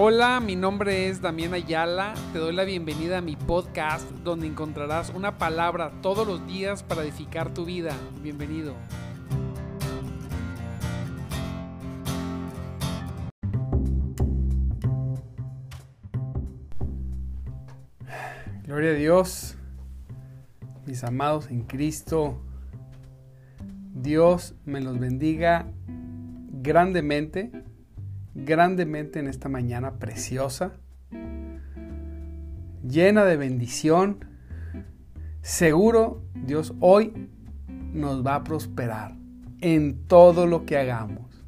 Hola, mi nombre es Damián Ayala. Te doy la bienvenida a mi podcast donde encontrarás una palabra todos los días para edificar tu vida. Bienvenido. Gloria a Dios, mis amados en Cristo. Dios me los bendiga grandemente grandemente en esta mañana preciosa, llena de bendición. Seguro Dios hoy nos va a prosperar en todo lo que hagamos.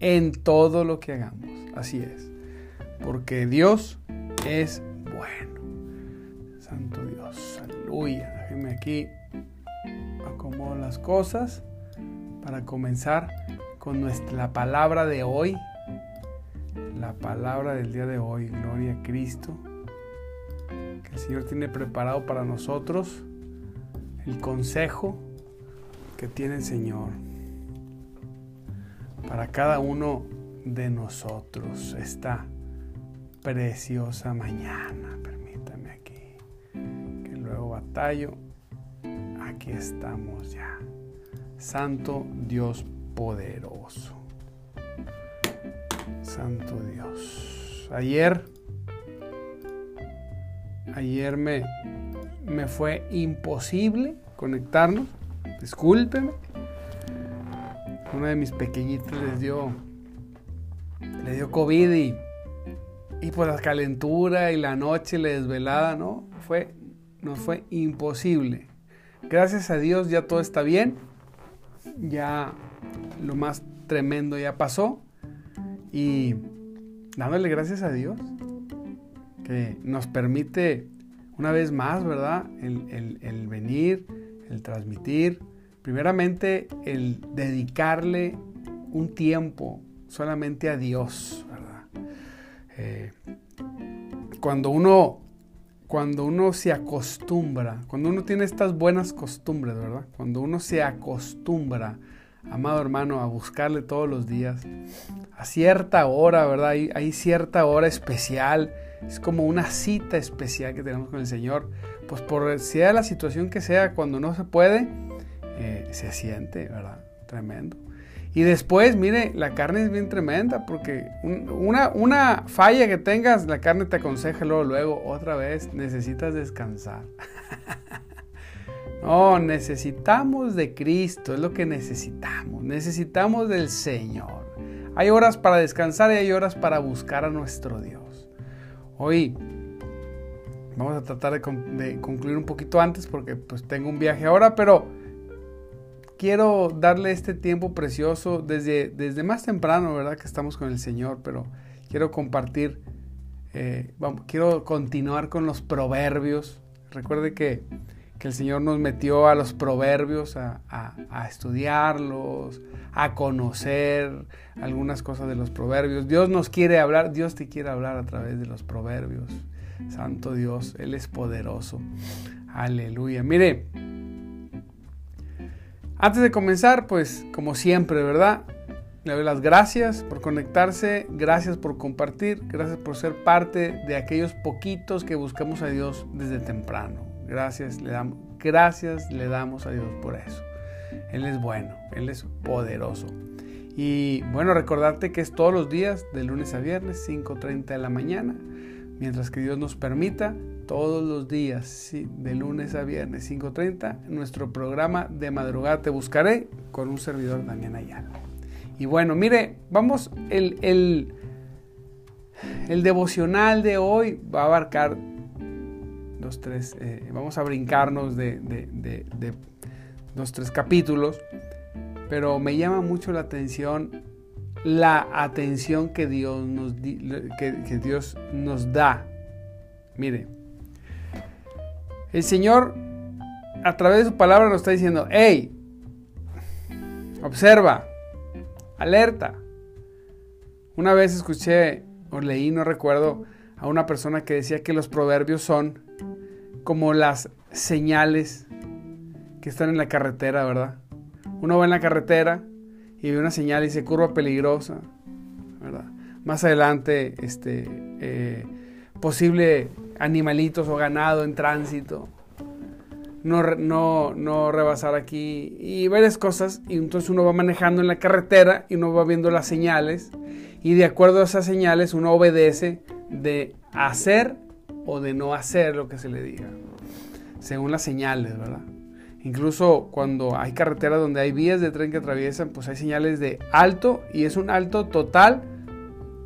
En todo lo que hagamos. Así es. Porque Dios es bueno. Santo Dios. Aleluya. Déjenme aquí acomodo las cosas para comenzar con nuestra palabra de hoy la palabra del día de hoy. Gloria a Cristo. Que el Señor tiene preparado para nosotros el consejo que tiene el Señor para cada uno de nosotros esta preciosa mañana. Permítame aquí que luego batallo. Aquí estamos ya. Santo Dios poderoso. Santo Dios. Ayer, ayer me, me fue imposible conectarnos. Discúlpenme. Una de mis pequeñitos les dio, le dio COVID y, y por la calentura y la noche, la desvelada, ¿no? Fue, nos fue imposible. Gracias a Dios ya todo está bien. Ya lo más tremendo ya pasó. Y dándole gracias a Dios que nos permite una vez más, ¿verdad? El, venir, el transmitir, primeramente el dedicarle un tiempo solamente a Dios, ¿verdad? Eh, cuando uno cuando uno se acostumbra, cuando uno tiene estas buenas costumbres, ¿verdad? Cuando uno se acostumbra amado hermano, a buscarle todos los días, a cierta hora, ¿verdad? Hay, cierta hora especial, es como una cita especial que tenemos con el Señor, pues por sea la situación que sea, cuando no se puede, eh, se siente, ¿verdad? Tremendo. Y después, mire, la carne es bien tremenda porque una, una falla que tengas, la carne te aconseja luego, luego, otra vez, necesitas descansar. No, necesitamos de Cristo, es lo que necesitamos. Necesitamos del Señor. Hay horas para descansar y hay horas para buscar a nuestro Dios. Hoy vamos a tratar de, concluir un poquito antes porque pues tengo un viaje ahora, pero quiero darle este tiempo precioso desde, desde más temprano, ¿verdad? Que estamos con el Señor, pero quiero compartir, eh, quiero continuar con los proverbios. Recuerde que que el Señor nos metió a los proverbios a, estudiarlos, a conocer algunas cosas de los proverbios. Dios nos quiere hablar, Dios te quiere hablar a través de los proverbios. Santo Dios, Él es poderoso. Aleluya. Mire, antes de comenzar, pues como siempre, ¿verdad? Le doy las gracias por conectarse, gracias por compartir, gracias por ser parte de aquellos poquitos que buscamos a Dios desde temprano. Gracias le damos, gracias le damos a Dios por eso. Él es bueno, Él es poderoso. Y bueno, recordarte que es todos los días, de lunes a viernes, 5.30 de la mañana, mientras que Dios nos permita, todos los días, de lunes a viernes, 5.30, nuestro programa de madrugada Te Buscaré con un servidor Damián Ayala. Y bueno, mire, vamos, el, el, el devocional de hoy va a abarcar dos, tres, eh, vamos a brincarnos de, dos, tres capítulos, pero me llama mucho la atención la atención que Dios nos, que, Dios nos da. Mire, el Señor a través de su palabra nos está diciendo, hey, observa, alerta. Una vez escuché o leí, no recuerdo, a una persona que decía que los proverbios son como las señales que están en la carretera, ¿verdad? Uno va en la carretera y ve una señal y dice curva peligrosa, ¿verdad? más adelante, este, eh, posible animalitos o ganado en tránsito. No, no, no rebasar aquí y varias cosas. Y entonces uno va manejando en la carretera y uno va viendo las señales. Y de acuerdo a esas señales uno obedece de hacer o de no hacer lo que se le diga. Según las señales, ¿verdad? Incluso cuando hay carreteras donde hay vías de tren que atraviesan, pues hay señales de alto y es un alto total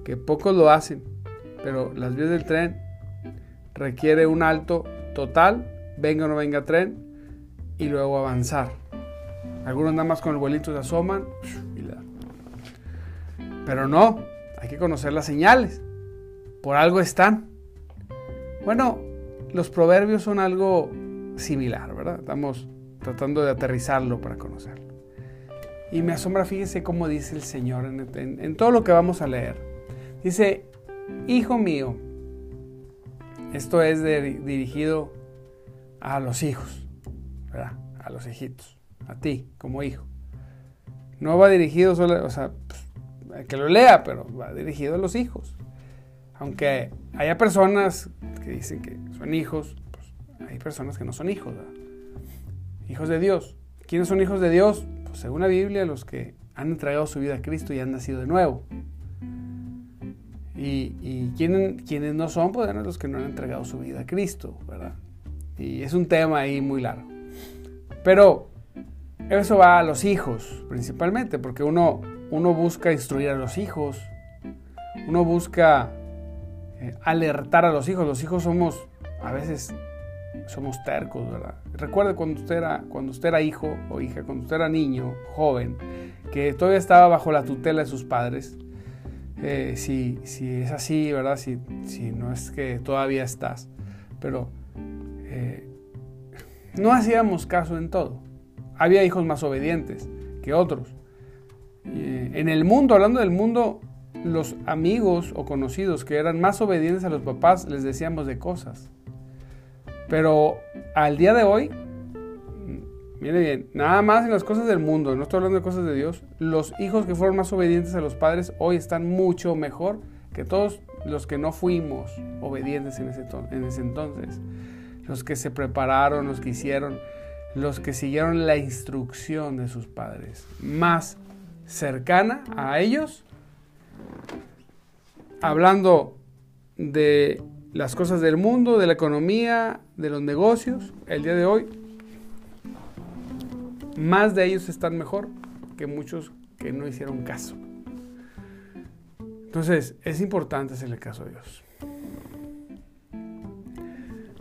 que pocos lo hacen. Pero las vías del tren requiere un alto total, venga o no venga tren, y luego avanzar. Algunos nada más con el vuelito se asoman. Pero no, hay que conocer las señales. Por algo están. Bueno, los proverbios son algo similar, ¿verdad? Estamos tratando de aterrizarlo para conocerlo. Y me asombra, fíjese cómo dice el Señor en, todo lo que vamos a leer. Dice, Hijo mío, esto es dirigido a los hijos, ¿verdad? A los hijitos, a ti como hijo. No va dirigido solo, o sea, pues, que lo lea, pero va dirigido a los hijos. Aunque haya personas que dicen que son hijos, pues hay personas que no son hijos, ¿verdad? hijos de Dios. ¿Quiénes son hijos de Dios? Pues según la Biblia, los que han entregado su vida a Cristo y han nacido de nuevo. Y, y quienes, no son, pues eran los que no han entregado su vida a Cristo, ¿verdad? Y es un tema ahí muy largo. Pero eso va a los hijos, principalmente, porque uno, uno busca instruir a los hijos, uno busca eh, alertar a los hijos. Los hijos somos a veces somos tercos, ¿verdad? Recuerde cuando usted era, cuando usted era hijo o hija, cuando usted era niño, joven, que todavía estaba bajo la tutela de sus padres. Eh, si, es así, ¿verdad? Si, si, no es que todavía estás. Pero eh, no hacíamos caso en todo. Había hijos más obedientes que otros. en el mundo, hablando del mundo, los amigos o conocidos que eran más obedientes a los papás les decíamos de cosas. Pero al día de hoy, mire bien, nada más en las cosas del mundo, no estoy hablando de cosas de Dios, los hijos que fueron más obedientes a los padres hoy están mucho mejor que todos los que no fuimos obedientes en ese, en ese entonces. Los que se prepararon, los que hicieron, los que siguieron la instrucción de sus padres. Más cercana a ellos, hablando de las cosas del mundo, de la economía, de los negocios, el día de hoy, más de ellos están mejor que muchos que no hicieron caso. Entonces, es importante hacerle caso a Dios.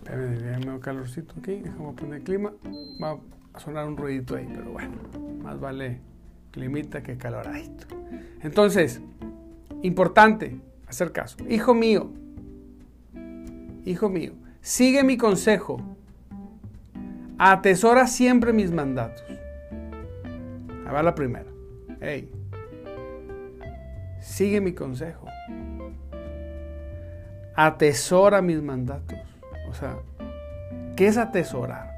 Espérame, un calorcito aquí, déjame poner clima. Va a sonar un ruidito ahí, pero bueno, más vale climita que caloradito. Entonces, importante hacer caso. Hijo mío, hijo mío, sigue mi consejo, atesora siempre mis mandatos. A ver la primera. Hey, sigue mi consejo. Atesora mis mandatos. O sea, ¿qué es atesorar?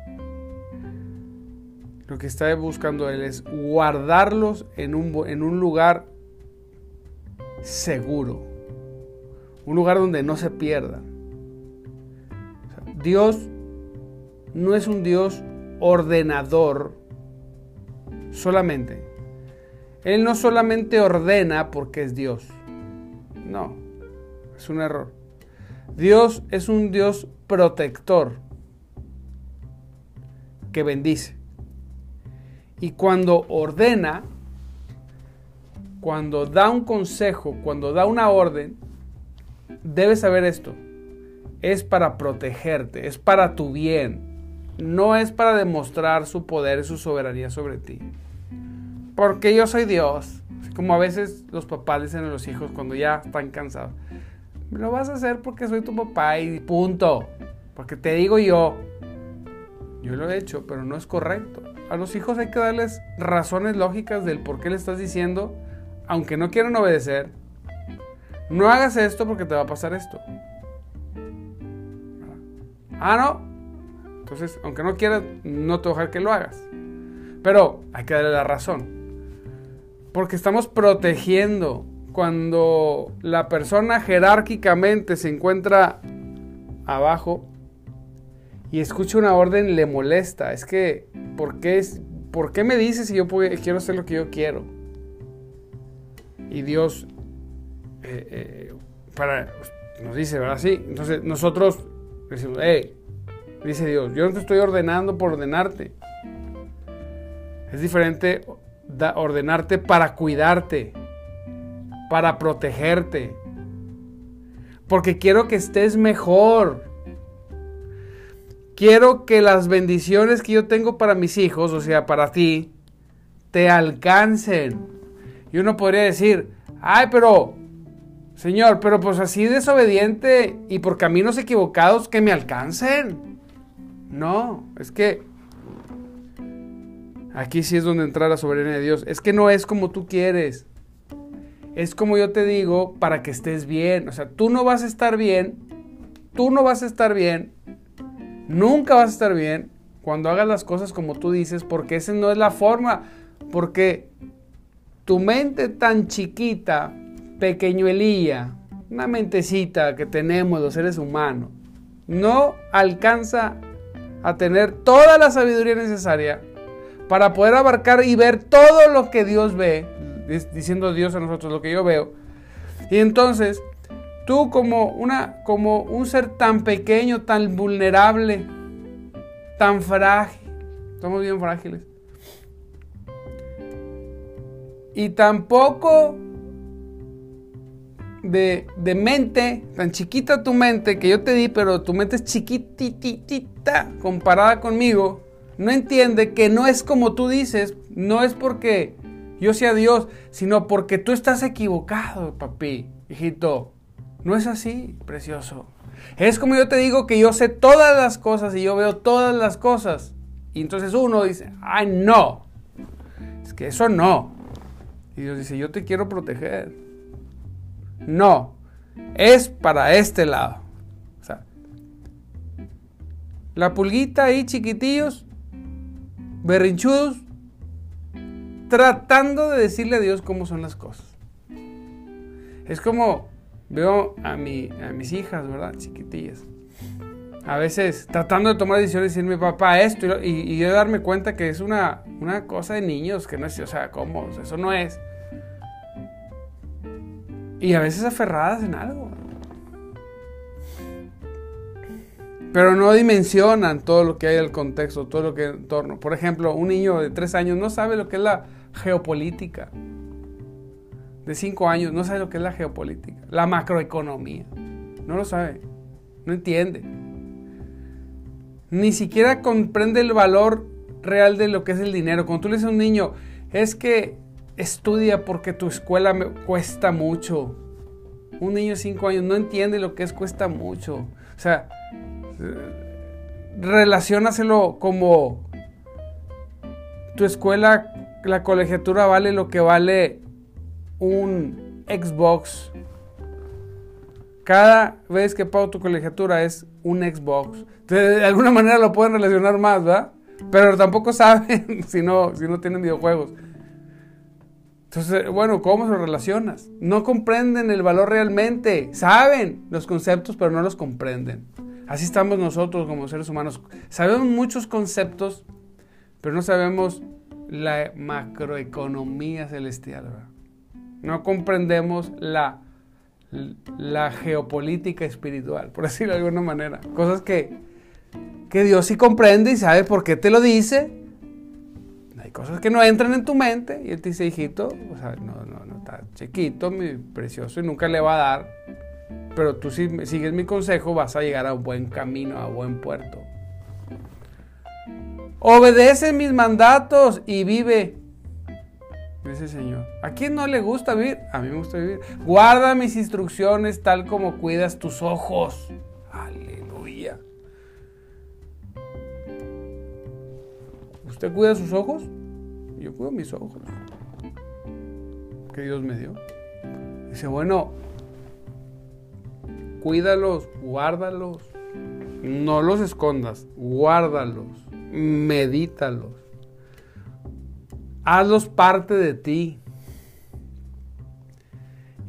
Lo que está buscando él es guardarlos en un, en un lugar seguro. Un lugar donde no se pierdan. Dios no es un Dios ordenador solamente. Él no solamente ordena porque es Dios. No, es un error. Dios es un Dios protector que bendice. Y cuando ordena, cuando da un consejo, cuando da una orden, debes saber esto es para protegerte, es para tu bien, no es para demostrar su poder y su soberanía sobre ti. Porque yo soy Dios. como a veces los papás dicen a los hijos cuando ya están cansados. Lo vas a hacer porque soy tu papá y punto. Porque te digo yo. Yo lo he hecho, pero no es correcto. A los hijos hay que darles razones lógicas del por qué le estás diciendo, aunque no quieran obedecer. No hagas esto porque te va a pasar esto. Ah, no. Entonces, aunque no quieras, no te voy a dejar que lo hagas. Pero hay que darle la razón. Porque estamos protegiendo, cuando la persona jerárquicamente se encuentra abajo y escucha una orden le molesta. Es que, ¿por qué, ¿por qué me dices si yo quiero hacer lo que yo quiero? Y Dios eh, eh, para, nos dice, ¿verdad? Sí. Entonces nosotros decimos, dice Dios, yo no te estoy ordenando por ordenarte. Es diferente ordenarte para cuidarte, para protegerte, porque quiero que estés mejor. Quiero que las bendiciones que yo tengo para mis hijos, o sea, para ti, te alcancen. Y uno podría decir, ay, pero, Señor, pero pues así desobediente y por caminos equivocados que me alcancen. No, es que aquí sí es donde entra la soberanía de Dios. Es que no es como tú quieres. Es como yo te digo para que estés bien. O sea, tú no vas a estar bien. Tú no vas a estar bien. Nunca vas a estar bien cuando hagas las cosas como tú dices porque esa no es la forma. Porque tu mente tan chiquita, pequeñuelilla, una mentecita que tenemos los seres humanos, no alcanza a tener toda la sabiduría necesaria para poder abarcar y ver todo lo que Dios ve, diciendo Dios a nosotros lo que yo veo. Y entonces, tú como, una, como un ser tan pequeño, tan vulnerable, tan frágil, somos bien frágiles, y tampoco de, de, mente, tan chiquita tu mente que yo te di, pero tu mente es chiquititita comparada conmigo, no entiende que no es como tú dices, no es porque yo sea Dios, sino porque tú estás equivocado, papi, hijito. No es así, precioso. Es como yo te digo que yo sé todas las cosas y yo veo todas las cosas. Y entonces uno dice, ay, no. Es que eso no. Y Dios dice, yo te quiero proteger. No, es para este lado. O sea, la pulguita ahí chiquitillos, berrinchudos, tratando de decirle a Dios cómo son las cosas. Es como veo a, mi, a mis hijas, ¿verdad? Chiquitillas. A veces tratando de tomar decisiones y decirme, papá, esto, y, y, yo darme cuenta que es una, una cosa de niños, que no es, o sea, ¿cómo? eso no es. Y a veces aferradas en algo. Pero no dimensionan todo lo que hay el contexto, todo lo que hay en torno. Por ejemplo, un niño de tres años no sabe lo que es la geopolítica. De cinco años no sabe lo que es la geopolítica, la macroeconomía. No lo sabe, no entiende. Ni siquiera comprende el valor real de lo que es el dinero. Cuando tú le dices a un niño, es que Estudia porque tu escuela me cuesta mucho. Un niño de 5 años no entiende lo que es cuesta mucho. O sea, relacionaselo como tu escuela, la colegiatura vale lo que vale un Xbox. Cada vez que pago tu colegiatura es un Xbox. de alguna manera lo pueden relacionar más, ¿verdad? Pero tampoco saben si no, si no tienen videojuegos. Entonces, bueno, ¿cómo se relacionas? No comprenden el valor realmente. Saben los conceptos, pero no los comprenden. Así estamos nosotros como seres humanos. Sabemos muchos conceptos, pero no sabemos la macroeconomía celestial. No comprendemos la, la geopolítica espiritual, por decirlo de alguna manera. Cosas que, que Dios sí comprende y sabe por qué te lo dice, cosas que no entran en tu mente y él te dice, hijito, o sea, no, no, no, está chiquito, mi precioso y nunca le va a dar, pero tú si sigues mi consejo vas a llegar a un buen camino, a buen puerto. Obedece mis mandatos y vive. Dice Señor. ¿A quién no le gusta vivir? A mí me gusta vivir. Guarda mis instrucciones tal como cuidas tus ojos. Aleluya. ¿Usted cuida sus ojos? Yo cuido mis ojos que Dios me dio. Dice, bueno, cuídalos, guárdalos. No los escondas, guárdalos, medítalos. Hazlos parte de ti.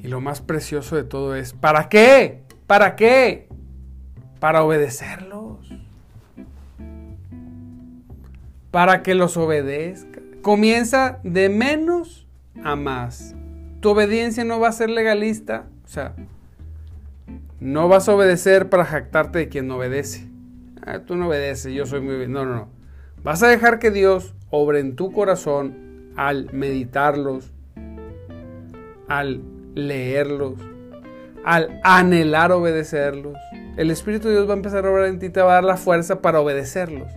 Y lo más precioso de todo es, ¿para qué? ¿Para qué? Para obedecerlos. Para que los obedezca. Comienza de menos a más. Tu obediencia no va a ser legalista. O sea, no vas a obedecer para jactarte de quien no obedece. Ah, tú no obedeces, yo soy muy... No, no, no. Vas a dejar que Dios obre en tu corazón al meditarlos, al leerlos, al anhelar obedecerlos. El Espíritu de Dios va a empezar a obrar en ti, te va a dar la fuerza para obedecerlos.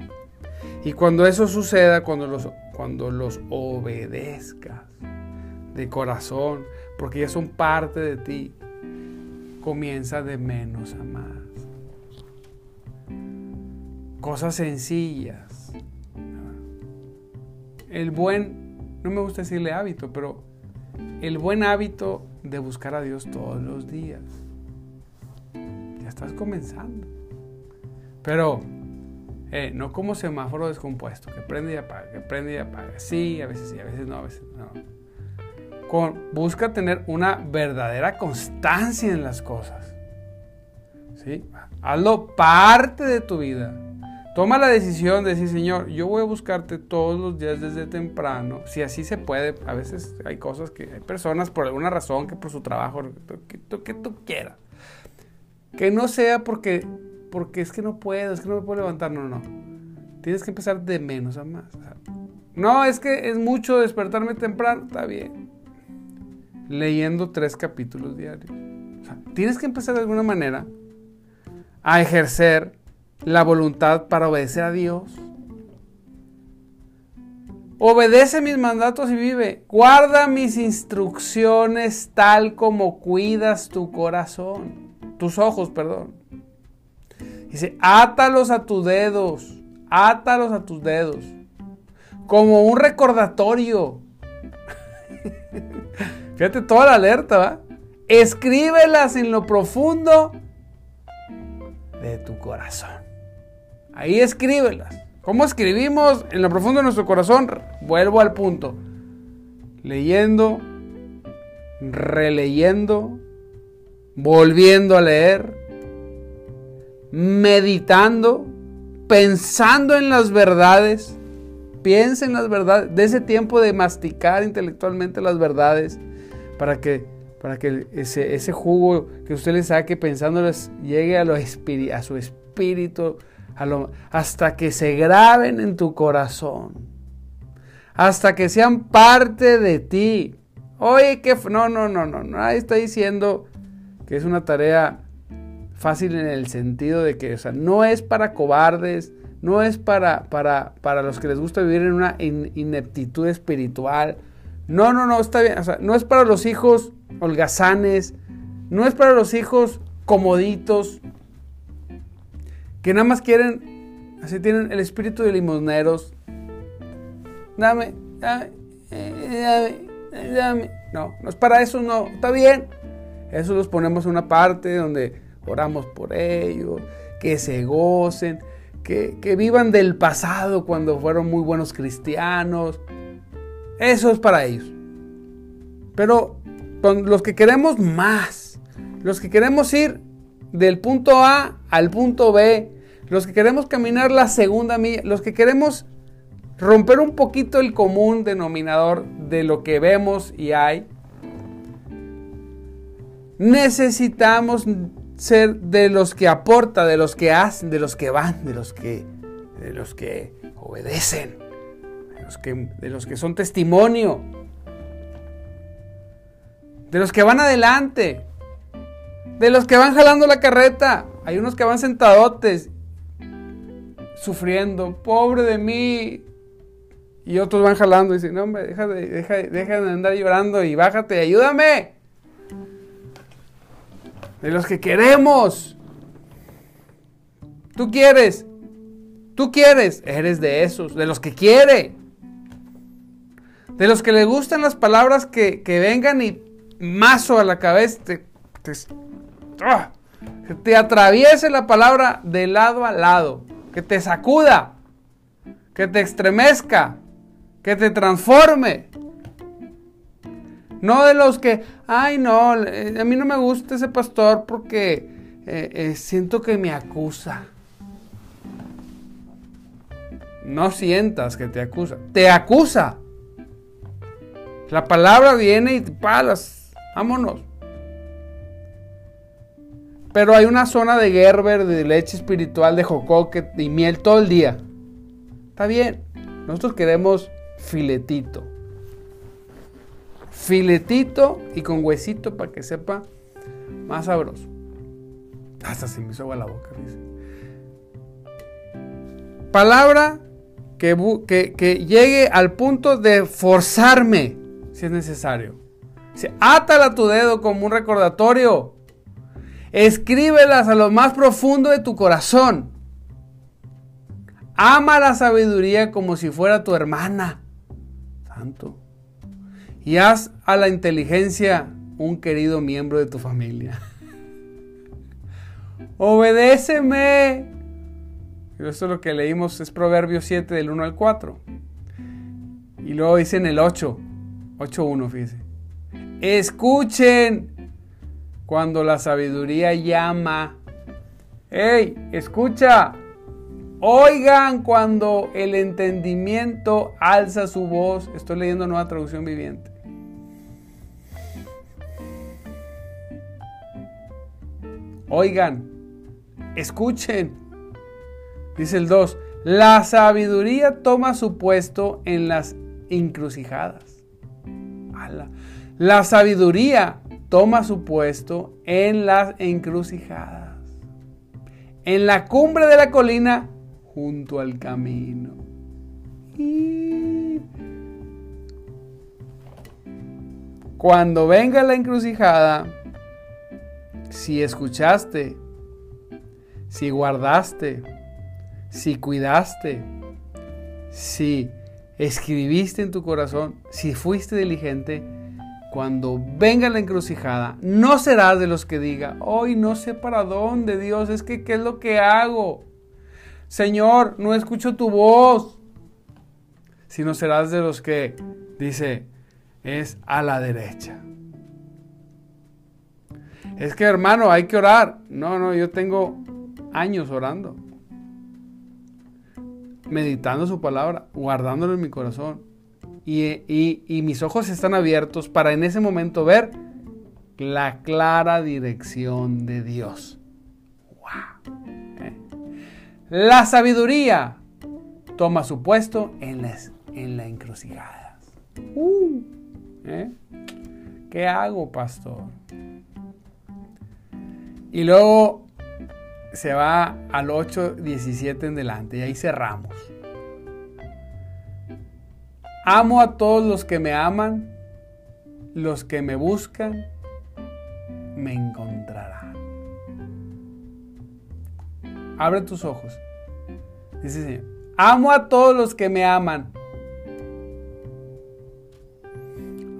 Y cuando eso suceda, cuando los, cuando los obedezcas de corazón, porque ya son parte de ti, comienza de menos a más. Cosas sencillas. El buen, no me gusta decirle hábito, pero el buen hábito de buscar a Dios todos los días. Ya estás comenzando. Pero eh, no como semáforo descompuesto, que prende y apaga, que prende y apaga. Sí, a veces sí, a veces no, a veces no busca tener una verdadera constancia en las cosas. ¿Sí? Hazlo parte de tu vida. Toma la decisión de decir, Señor, yo voy a buscarte todos los días desde temprano. Si así se puede, a veces hay cosas que hay personas por alguna razón, que por su trabajo, que, que tú quieras. Que no sea porque, porque es que no puedo, es que no me puedo levantar, no, no. Tienes que empezar de menos a más. no, es que es mucho despertarme temprano, está bien leyendo tres capítulos diarios. tienes que empezar de alguna manera a ejercer la voluntad para obedecer a Dios. Obedece mis mandatos y vive. Guarda mis instrucciones tal como cuidas tu corazón. Tus ojos, perdón. Dice, átalos a tus dedos. Átalos a tus dedos. Como un recordatorio. Fíjate toda la alerta, ¿va? Escríbelas en lo profundo de tu corazón. Ahí escríbelas. ¿Cómo escribimos en lo profundo de nuestro corazón? Vuelvo al punto. Leyendo, releyendo, volviendo a leer, meditando, pensando en las verdades. Piensa en las verdades, de ese tiempo de masticar intelectualmente las verdades para que, para que ese, ese jugo que usted le saque pensándoles llegue a, lo a su espíritu, hasta que se graben en tu corazón, hasta que sean parte de ti. Oye, que no, no, no, no, nadie está diciendo que es una tarea fácil en el sentido de que, o sea, no es para cobardes, no es para, para, para los que les gusta vivir en una ineptitud espiritual, no, no, no, está bien. O sea, no es para los hijos holgazanes, no es para los hijos comoditos, que nada más quieren, así tienen el espíritu de limosneros. Dame, dame, dame, dame. No, no es para eso, no, está bien. Eso los ponemos en una parte donde oramos por ellos, que se gocen, que, que vivan del pasado cuando fueron muy buenos cristianos. Eso es para ellos. Pero los que queremos más, los que queremos ir del punto A al punto B, los que queremos caminar la segunda milla, los que queremos romper un poquito el común denominador de lo que vemos y hay, necesitamos ser de los que aporta, de los que hacen, de los que van, de los que, de los que obedecen de los que son testimonio, de los que van adelante, de los que van jalando la carreta. Hay unos que van sentadotes, sufriendo, pobre de mí. Y otros van jalando y dicen, no hombre, deja de, deja, deja de andar llorando y bájate, ayúdame. De los que queremos. Tú quieres. Tú quieres. Eres de esos. De los que quiere. De los que le gustan las palabras que, vengan y mazo a la cabeza, te, ¡ah! que te atraviese la palabra de lado a lado, que te sacuda, que te estremezca, que te transforme. No de los que, ay no, eh, a mí no me gusta ese pastor porque eh, eh, siento que me acusa. No sientas que te acusa. Te acusa. La palabra viene y te palas. Vámonos. Pero hay una zona de Gerber, de leche espiritual, de jocoque y miel todo el día. Está bien. Nosotros queremos filetito. Filetito y con huesito para que sepa más sabroso. Hasta se me hizo agua la boca. Palabra que, que, llegue al punto de forzarme si es necesario. átala a tu dedo como un recordatorio. Escríbelas a lo más profundo de tu corazón. Ama la sabiduría como si fuera tu hermana. Santo. Y haz a la inteligencia un querido miembro de tu familia. Obedéceme. Esto es lo que leímos, es Proverbios 7 del 1 al 4. Y luego dice en el 8, 8.1, fíjese. Escuchen cuando la sabiduría llama. ¡Ey! Escucha. Oigan cuando el entendimiento alza su voz. Estoy leyendo nueva traducción viviente. Oigan, escuchen. Dice el 2, la sabiduría toma su puesto en las encrucijadas. La sabiduría toma su puesto en las encrucijadas. En la cumbre de la colina junto al camino. Cuando venga la encrucijada, si escuchaste, si guardaste, si cuidaste, si escribiste en tu corazón, si fuiste diligente, cuando venga la encrucijada, no serás de los que diga, hoy no sé para dónde, Dios, es que qué es lo que hago. Señor, no escucho tu voz. Sino serás de los que dice, es a la derecha. Es que hermano, hay que orar. No, no, yo tengo años orando. Meditando su palabra, guardándolo en mi corazón. Y, mis ojos están abiertos para en ese momento ver la clara dirección de Dios. La sabiduría toma su puesto en, en la encrucijada. Uh, ¿eh? ¿Qué hago, pastor? Y luego se va al 8.17 en delante y ahí cerramos. Amo a todos los que me aman, los que me buscan, me encontrarán. Abre tus ojos. Dice Señor, amo a todos los que me aman.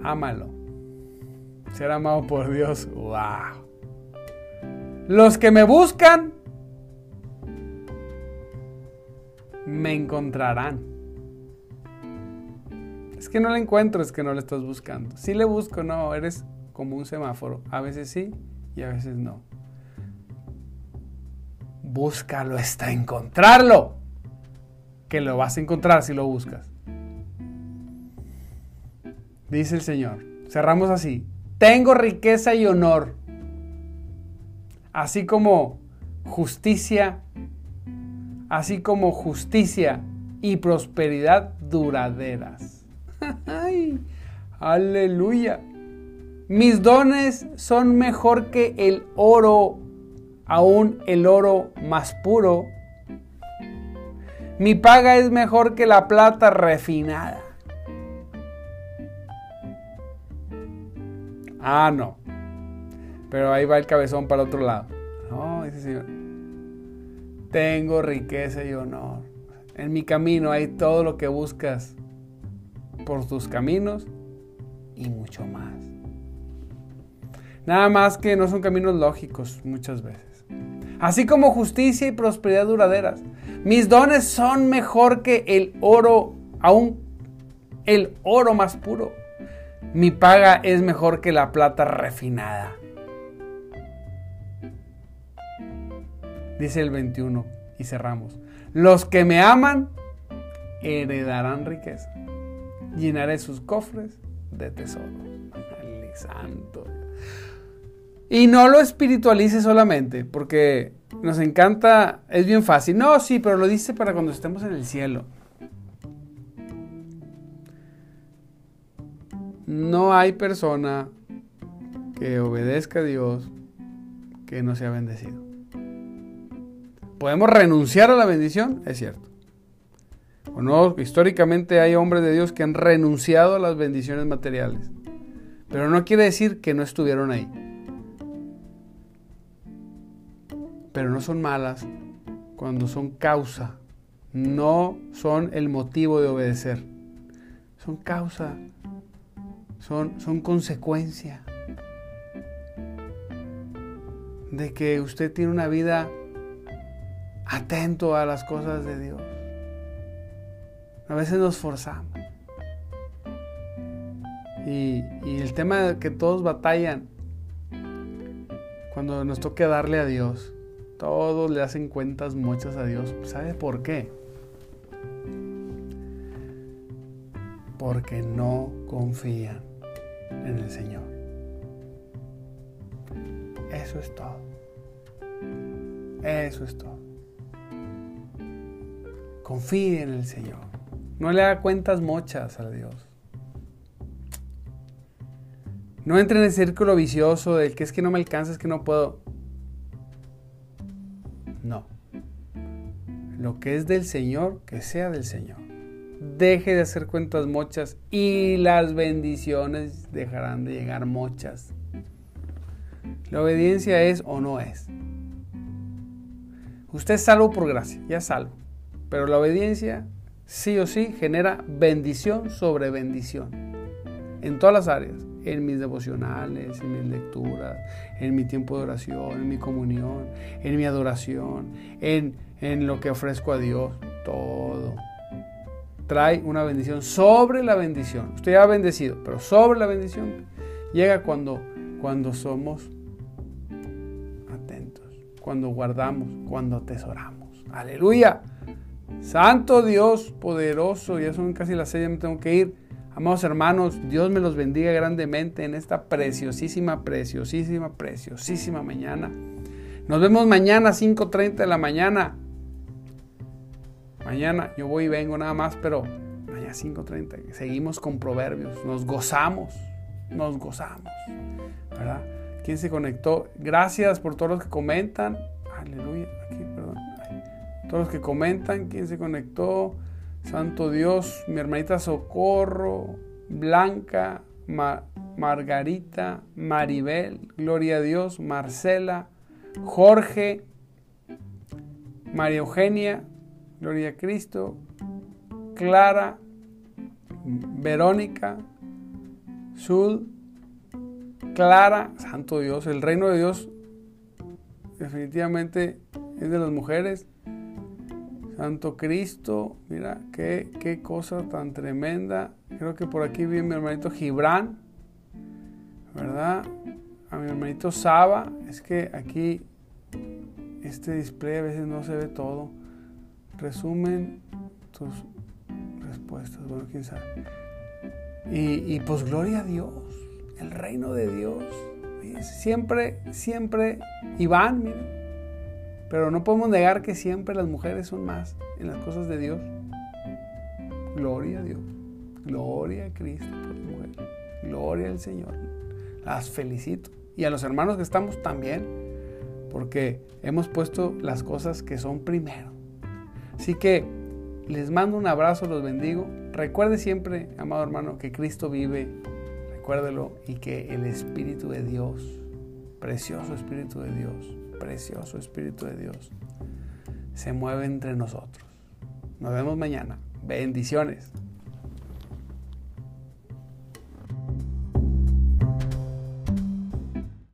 Ámalo. Ser amado por Dios. ¡Wow! Los que me buscan, me encontrarán. Es que no le encuentro, es que no le estás buscando. Si le busco, no, eres como un semáforo. A veces sí y a veces no. Búscalo está encontrarlo. Que lo vas a encontrar si lo buscas. Dice el Señor. Cerramos así. Tengo riqueza y honor. Así como justicia. Así como justicia y prosperidad duraderas. ¡Ay! Aleluya. Mis dones son mejor que el oro aún el oro más puro. Mi paga es mejor que la plata refinada. Ah, no. Pero ahí va el cabezón para otro lado. Tengo riqueza y honor. En mi camino hay todo lo que buscas por tus caminos y mucho más. Nada más que no son caminos lógicos muchas veces así como justicia y prosperidad duraderas. Mis dones son mejor que el oro, aún el oro más puro. Mi paga es mejor que la plata refinada. Dice el 21 y cerramos. Los que me aman heredarán riqueza. Llenaré sus cofres de tesoro. santo. Y no lo espiritualice solamente, porque nos encanta, es bien fácil. No, sí, pero lo dice para cuando estemos en el cielo. No hay persona que obedezca a Dios que no sea bendecido. ¿Podemos renunciar a la bendición? Es cierto. O no, históricamente hay hombres de Dios que han renunciado a las bendiciones materiales. Pero no quiere decir que no estuvieron ahí. Pero no son malas cuando son causa, no son el motivo de obedecer. Son causa, son, son consecuencia de que usted tiene una vida atento a las cosas de Dios. A veces nos forzamos. Y, el tema que todos batallan, cuando nos toque darle a Dios, todos le hacen cuentas muchas a Dios. ¿Sabe por qué? Porque no confían en el Señor. Eso es todo. Eso es todo. Confíe en el Señor. No le haga cuentas mochas a Dios. No entre en el círculo vicioso del que es que no me alcanza, es que no puedo. No. Lo que es del Señor, que sea del Señor. Deje de hacer cuentas mochas y las bendiciones dejarán de llegar mochas. La obediencia es o no es. Usted es salvo por gracia, ya salvo. Pero la obediencia sí o sí genera bendición sobre bendición. En todas las áreas. En mis devocionales, en mis lecturas, en mi tiempo de oración, en mi comunión, en mi adoración, en, en lo que ofrezco a Dios. Todo. Trae una bendición sobre la bendición. Usted ya ha bendecido, pero sobre la bendición llega cuando, cuando somos atentos, cuando guardamos, cuando atesoramos. Aleluya. Santo Dios poderoso, ya son casi las seis, ya me tengo que ir. Amados hermanos, Dios me los bendiga grandemente en esta preciosísima, preciosísima, preciosísima mañana. Nos vemos mañana 5.30 de la mañana. Mañana yo voy y vengo nada más, pero mañana 5.30. Seguimos con proverbios. Nos gozamos. Nos gozamos. ¿Verdad? ¿Quién se conectó? Gracias por todos los que comentan. Aleluya. Aquí, todos los que comentan, quién se conectó, Santo Dios, mi hermanita Socorro, Blanca, Margarita, Maribel, Gloria a Dios, Marcela, Jorge, María Eugenia, Gloria a Cristo, Clara, Verónica, Sud, Clara, Santo Dios, el reino de Dios definitivamente es de las mujeres. Santo Cristo, mira, qué, qué cosa tan tremenda. Creo que por aquí vi a mi hermanito Gibran, ¿verdad? A mi hermanito Saba. Es que aquí este display a veces no se ve todo. Resumen tus respuestas, bueno, quién sabe. Y, y pues gloria a Dios, el reino de Dios. Siempre, siempre, Iván, miren pero no podemos negar que siempre las mujeres son más en las cosas de Dios. Gloria a Dios. Gloria a Cristo por las mujeres. Gloria al Señor. Las felicito. Y a los hermanos que estamos también. Porque hemos puesto las cosas que son primero. Así que les mando un abrazo, los bendigo. Recuerde siempre, amado hermano, que Cristo vive. Recuérdelo. Y que el Espíritu de Dios, precioso Espíritu de Dios, precioso Espíritu de Dios se mueve entre nosotros. Nos vemos mañana. Bendiciones.